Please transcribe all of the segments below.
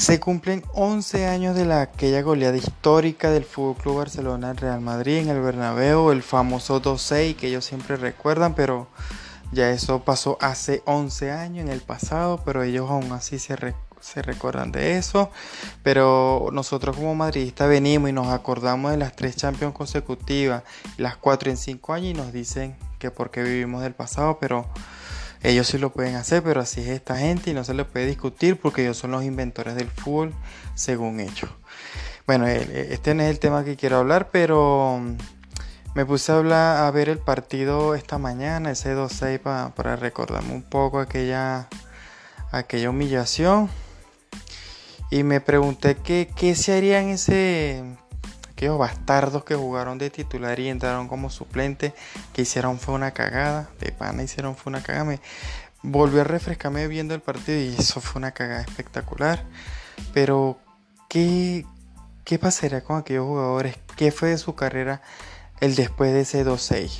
Se cumplen 11 años de la, aquella goleada histórica del Club Barcelona Real Madrid en el Bernabéu, el famoso 2-6 que ellos siempre recuerdan, pero ya eso pasó hace 11 años en el pasado, pero ellos aún así se, se recuerdan de eso. Pero nosotros como madridistas venimos y nos acordamos de las tres Champions consecutivas, las cuatro en cinco años y nos dicen que porque vivimos del pasado, pero ellos sí lo pueden hacer, pero así es esta gente y no se les puede discutir porque ellos son los inventores del fútbol, según ellos. Bueno, este no es el tema que quiero hablar, pero mm, me puse a, hablar, a ver el partido esta mañana, ese 2-6, para recordarme un poco aquella, aquella humillación. Y me pregunté qué, qué se haría en ese bastardos que jugaron de titular y entraron como suplente, que hicieron fue una cagada, de pana hicieron fue una cagada. Me volví a refrescarme viendo el partido y eso fue una cagada espectacular. Pero, ¿qué, qué pasaría con aquellos jugadores? ¿Qué fue de su carrera el después de ese 2-6?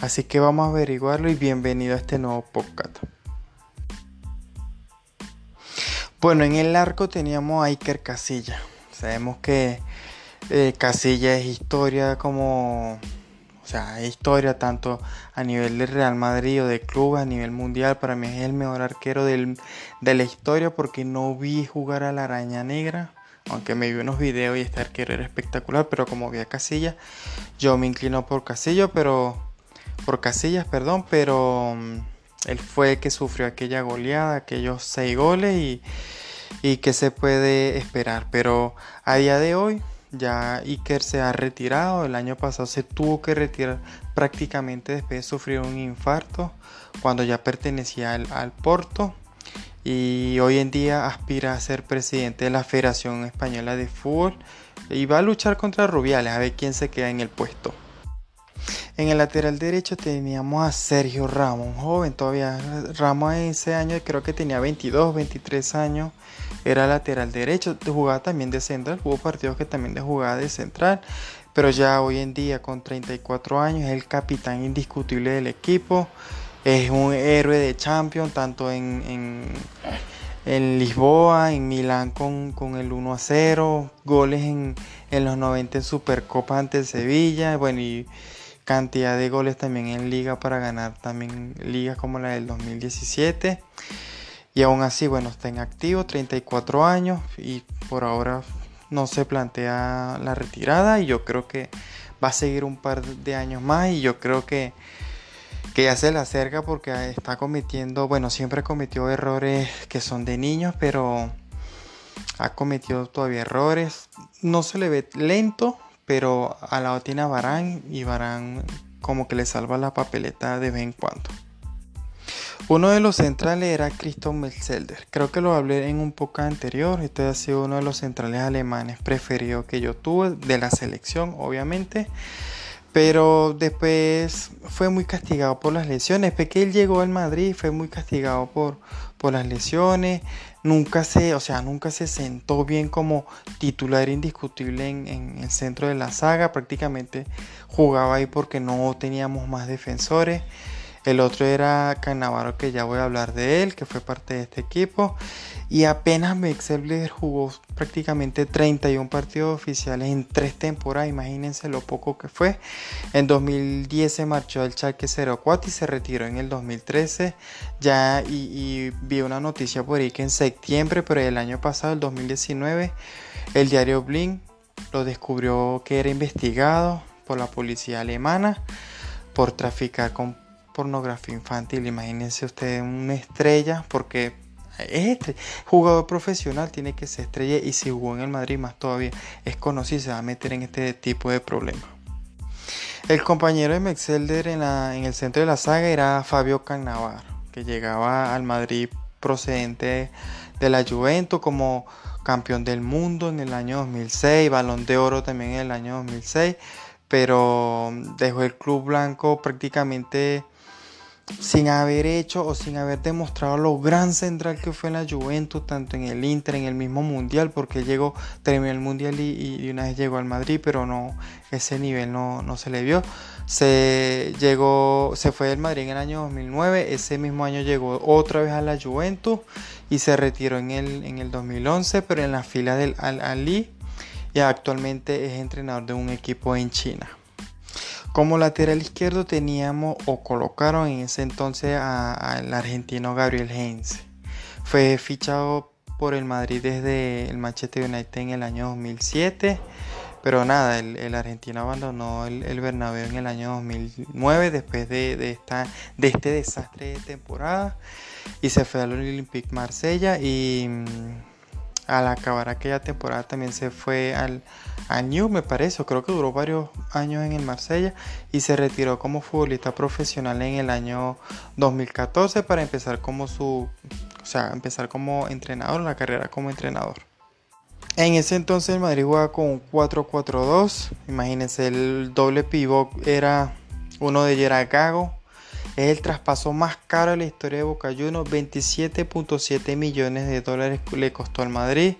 Así que vamos a averiguarlo y bienvenido a este nuevo podcast. Bueno, en el arco teníamos a Iker Casilla. Sabemos que eh, Casilla es historia como, o sea, es historia tanto a nivel de Real Madrid o de club, a nivel mundial. Para mí es el mejor arquero de la historia porque no vi jugar a la araña negra. Aunque me vi unos videos y este arquero era espectacular, pero como vi a Casilla, yo me inclino por Casilla, pero por Casillas, perdón, pero mm, él fue el que sufrió aquella goleada, aquellos seis goles y, y que se puede esperar. Pero a día de hoy ya Iker se ha retirado, el año pasado se tuvo que retirar prácticamente después de sufrir un infarto cuando ya pertenecía al, Porto y hoy en día aspira a ser presidente de la Federación Española de Fútbol y va a luchar contra Rubiales a ver quién se queda en el puesto. En el lateral derecho teníamos a Sergio Ramos, joven todavía. Ramos ese año creo que tenía 22, 23 años era lateral derecho, jugaba también de central, hubo partidos que también de jugaba de central, pero ya hoy en día con 34 años es el capitán indiscutible del equipo, es un héroe de Champions, tanto en, en, Lisboa, en Milán con, el 1 a 0, goles en, en los 90 en Supercopa ante Sevilla, bueno y cantidad de goles también en liga para ganar también ligas como la del 2017. Y aún así, bueno, está en activo, 34 años y por ahora no se plantea la retirada y yo creo que va a seguir un par de años más y yo creo que, que ya se le acerca porque está cometiendo, bueno, siempre cometió errores que son de niños, pero ha cometido todavía errores. No se le ve lento, pero al lado tiene a Barán y Barán como que le salva la papeleta de vez en cuando. Uno de los centrales era Christoph Metzelder. Creo que lo hablé en un poco anterior. Este ha sido uno de los centrales alemanes preferidos que yo tuve de la selección, obviamente. Pero después fue muy castigado por las lesiones. Después que él llegó al Madrid fue muy castigado por, por las lesiones. Nunca se, o sea, nunca se sentó bien como titular indiscutible en, en el centro de la saga. Prácticamente jugaba ahí porque no teníamos más defensores. El otro era Cannavaro, que ya voy a hablar de él, que fue parte de este equipo. Y apenas Mexelder jugó prácticamente 31 partidos oficiales en tres temporadas. Imagínense lo poco que fue. En 2010 se marchó al Schalke 04 y se retiró en el 2013. Ya y, vi una noticia por ahí que en septiembre, pero el año pasado, el 2019, el diario Blink lo descubrió que era investigado por la policía alemana por traficar con pornografía infantil. Imagínense usted una estrella, porque es jugador profesional, tiene que ser estrella y si jugó en el Madrid más todavía es conocido, se va a meter en este tipo de problemas. El compañero de Mexelder en, en el centro de la saga era Fabio Cannavaro, que llegaba al Madrid procedente de la Juventus como campeón del mundo en el año 2006, balón de oro también en el año 2006, pero dejó el club blanco prácticamente sin haber hecho o sin haber demostrado lo gran central que fue en la Juventus, tanto en el Inter, en el mismo Mundial, porque llegó, terminó el Mundial y, una vez llegó al Madrid, pero no, ese nivel no, no, se le vio. Se llegó, se fue del Madrid en el año 2009, ese mismo año llegó otra vez a la Juventus y se retiró en el, en el 2011, pero en la fila del Al-Ali y actualmente es entrenador de un equipo en China. Como lateral izquierdo teníamos o colocaron en ese entonces al argentino Gabriel Heinz. Fue fichado por el Madrid desde el Manchester United en el año 2007. Pero nada, el, argentino abandonó el, el, Bernabéu en el año 2009 después de, esta, de este desastre de temporada y se fue al Olympique Marsella y mm, al acabar aquella temporada también se fue al, a New, me parece, creo que duró varios años en el Marsella y se retiró como futbolista profesional en el año 2014 para empezar como su, o sea, empezar como entrenador, la carrera como entrenador. En ese entonces el Madrid jugaba con un 4-4-2, imagínense, el doble pivot era uno de Gerard Gago, es el traspaso más caro de la historia de Boca Juniors, 27.7 millones de dólares le costó al Madrid,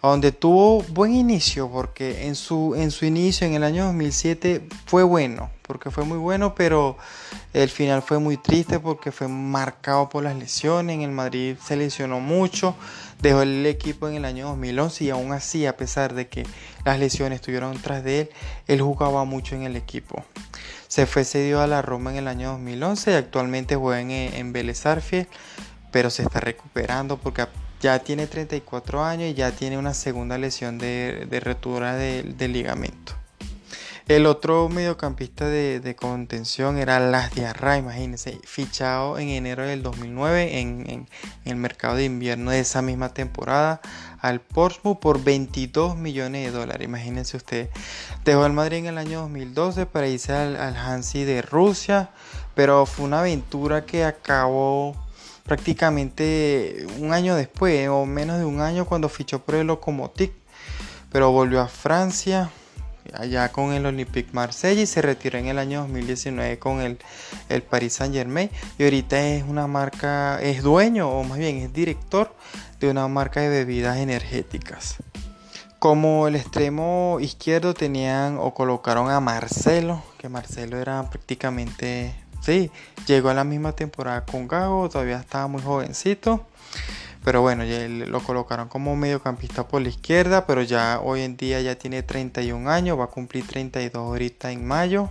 donde tuvo buen inicio porque en su, en su inicio en el año 2007 fue bueno, porque fue muy bueno, pero el final fue muy triste porque fue marcado por las lesiones, en el Madrid se lesionó mucho, dejó el equipo en el año 2011 y aún así, a pesar de que las lesiones estuvieron tras de él, él jugaba mucho en el equipo. Se fue cedido a la Roma en el año 2011 y actualmente juega en, en Vélez pero se está recuperando porque ya tiene 34 años y ya tiene una segunda lesión de, de rotura del ligamento. El otro mediocampista de, contención era Las Diarra, imagínense, fichado en enero del 2009 en, el mercado de invierno de esa misma temporada al Portsmouth por 22 millones de dólares. Imagínense usted, dejó al Madrid en el año 2012 para irse al, Hansi de Rusia, pero fue una aventura que acabó prácticamente un año después o menos de un año cuando fichó por el Lokomotiv, pero volvió a Francia allá con el Olympique Marseille y se retiró en el año 2019 con el, el Paris Saint Germain y ahorita es una marca, es dueño o más bien es director de una marca de bebidas energéticas. Como el extremo izquierdo tenían o colocaron a Marcelo, que Marcelo era prácticamente, sí, llegó a la misma temporada con Gago, todavía estaba muy jovencito. Pero bueno, ya lo colocaron como mediocampista por la izquierda, pero ya hoy en día ya tiene 31 años, va a cumplir 32 ahorita en mayo.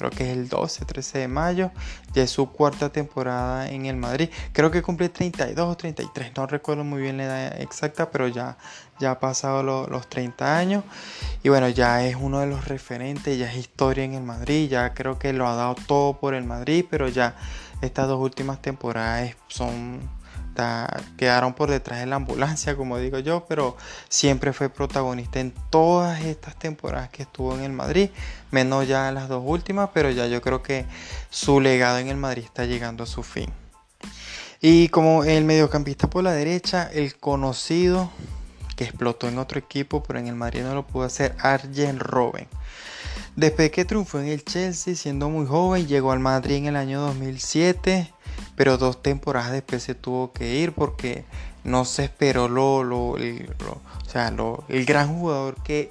Creo que es el 12, 13 de mayo. Ya es su cuarta temporada en el Madrid. Creo que cumple 32 o 33. No recuerdo muy bien la edad exacta, pero ya, ya ha pasado los 30 años. Y bueno, ya es uno de los referentes, ya es historia en el Madrid. Ya creo que lo ha dado todo por el Madrid, pero ya estas dos últimas temporadas son quedaron por detrás de la ambulancia, como digo yo, pero siempre fue protagonista en todas estas temporadas que estuvo en el Madrid, menos ya las dos últimas, pero ya yo creo que su legado en el Madrid está llegando a su fin. Y como el mediocampista por la derecha, el conocido que explotó en otro equipo, pero en el Madrid no lo pudo hacer, Arjen Robben. Después que triunfó en el Chelsea siendo muy joven, llegó al Madrid en el año 2007 pero dos temporadas después se tuvo que ir porque no se esperó lo, lo, el, o sea, el gran jugador que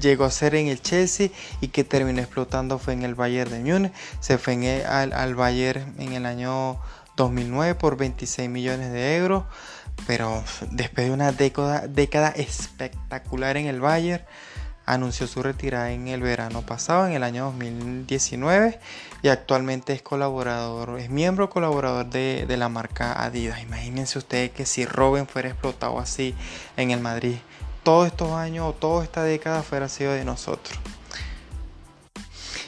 llegó a ser en el Chelsea y que terminó explotando fue en el Bayern de Múnich. Se fue al, al, Bayern en el año 2009 por 26 millones de euros, pero después de una década, década espectacular en el Bayern, anunció su retirada en el verano pasado, en el año 2019, y actualmente es colaborador, es miembro colaborador de, la marca Adidas. Imagínense ustedes que si Robin fuera explotado así en el Madrid, todos estos años o toda esta década fuera sido de nosotros.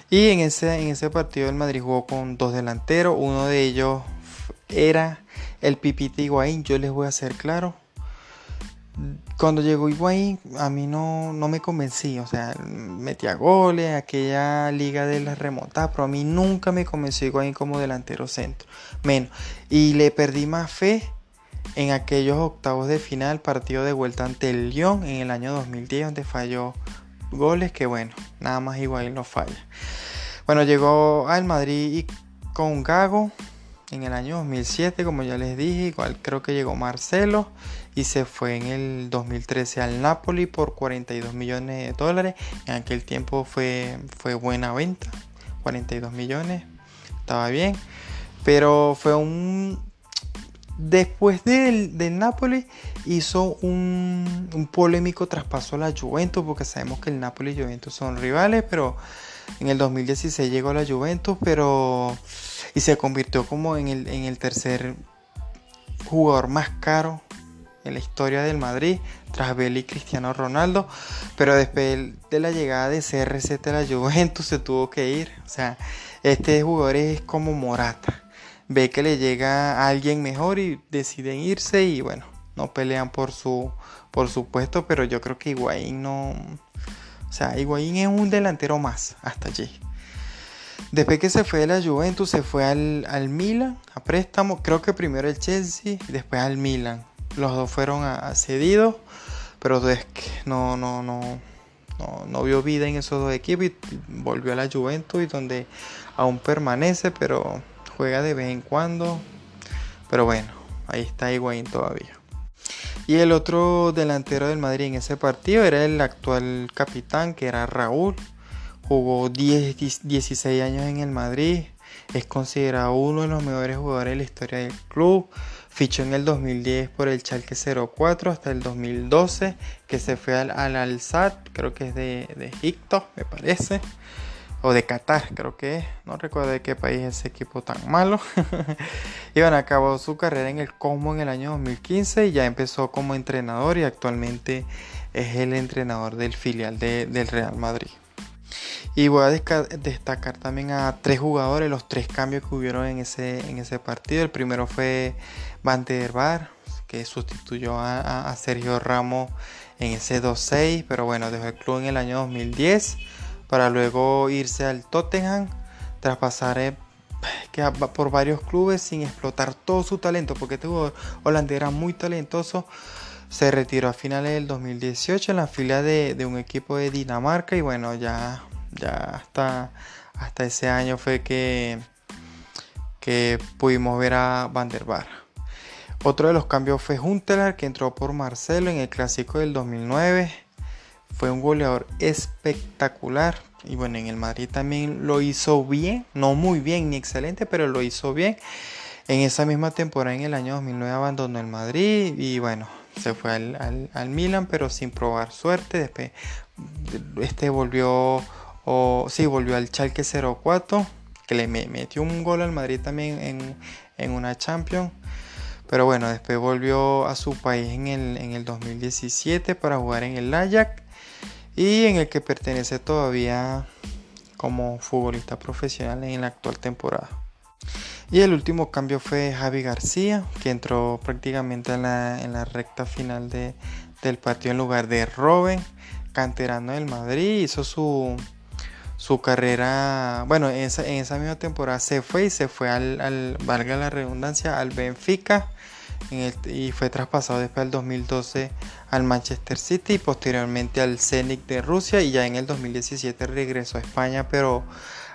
Y en ese, en ese partido el Madrid jugó con dos delanteros, uno de ellos era el Pipita Higuaín, yo les voy a hacer claro, cuando llegó Higuaín a mí no, no me convencí, o sea, metía goles, aquella liga de las remontadas, pero a mí nunca me convenció Higuaín como delantero centro, menos. Y le perdí más fe en aquellos octavos de final, partido de vuelta ante el Lyon en el año 2010, donde falló goles que bueno, nada más Higuaín lo falla. Bueno, llegó al Madrid y con Gago en el año 2007, como ya les dije, igual creo que llegó Marcelo y se fue en el 2013 al Napoli por 42 millones de dólares. En aquel tiempo fue, fue buena venta, 42 millones, estaba bien, pero fue un... Después del, del Napoli hizo un, un polémico traspaso a la Juventus, porque sabemos que el Napoli y Juventus son rivales, pero en el 2016 llegó a la Juventus, pero y se convirtió como en el, en el tercer jugador más caro en la historia del Madrid tras Bale y Cristiano Ronaldo, pero después de la llegada de CR7 a la Juventus se tuvo que ir, o sea, este jugador es como Morata, ve que le llega a alguien mejor y deciden irse y bueno, no pelean por su por su puesto, pero yo creo que Higuaín no, sea, Higuaín es un delantero más hasta allí. Después que se fue de la Juventus, se fue al, al Milan a préstamo. Creo que primero el Chelsea y después al Milan. Los dos fueron a, cedidos, pero no, no, no, no, no vio vida en esos dos equipos y volvió a la Juventus y donde aún permanece, pero juega de vez en cuando. Pero bueno, ahí está Higuaín todavía. Y el otro delantero del Madrid en ese partido era el actual capitán, que era Raúl. Jugó 10, 16 años en el Madrid. Es considerado uno de los mejores jugadores de la historia del club. Fichó en el 2010 por el Schalke 04 hasta el 2012 que se fue al Al, creo que es de, Egipto, me parece. O de Qatar, creo que. No recuerdo de qué país es ese equipo tan malo. y bueno, acabó su carrera en el Como en el año 2015 y ya empezó como entrenador y actualmente es el entrenador del filial de, del Real Madrid. Y voy a destacar también a tres jugadores, los tres cambios que hubieron en ese, en ese partido. El primero fue Van der Bar, que sustituyó a, Sergio Ramos en ese 2-6, pero bueno, dejó el club en el año 2010 para luego irse al Tottenham tras pasar eh, por varios clubes sin explotar todo su talento, porque este jugador holandés era muy talentoso. Se retiró a finales del 2018 en la fila de, un equipo de Dinamarca y bueno, ya ya hasta, hasta ese año fue que, que pudimos ver a Van der Bar. Otro de los cambios fue Huntelaar, que entró por Marcelo en el clásico del 2009. Fue un goleador espectacular. Y bueno, en el Madrid también lo hizo bien. No muy bien ni excelente, pero lo hizo bien. En esa misma temporada, en el año 2009, abandonó el Madrid. Y bueno, se fue al, al, Milan, pero sin probar suerte. Después este volvió o sí, volvió al Chalke 04, que le metió un gol al Madrid también en, una Champions. Pero bueno, después volvió a su país en el, en el 2017 para jugar en el Ajax y en el que pertenece todavía como futbolista profesional en la actual temporada. Y el último cambio fue Javi García, que entró prácticamente en la, en la recta final de, del partido en lugar de Robben, canterano del Madrid. Hizo su, su carrera, bueno, en esa, en esa, misma temporada se fue y se fue al, valga la redundancia, al Benfica y fue traspasado después del 2012 al Manchester City y posteriormente al Zenit de Rusia y ya en el 2017 regresó a España pero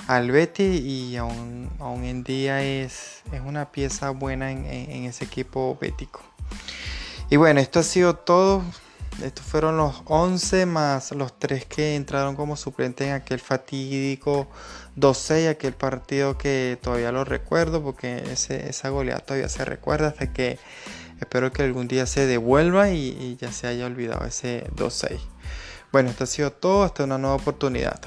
al Betis y aún, aún en día es, es una pieza buena en, en ese equipo bético. Y bueno, esto ha sido todo. Estos fueron los 11 más los 3 que entraron como suplentes en aquel fatídico 12 aquel partido que todavía lo recuerdo porque esa goleada todavía se recuerda hasta que espero que algún día se devuelva y, ya se haya olvidado ese 2-6. Bueno, esto ha sido todo, hasta una nueva oportunidad.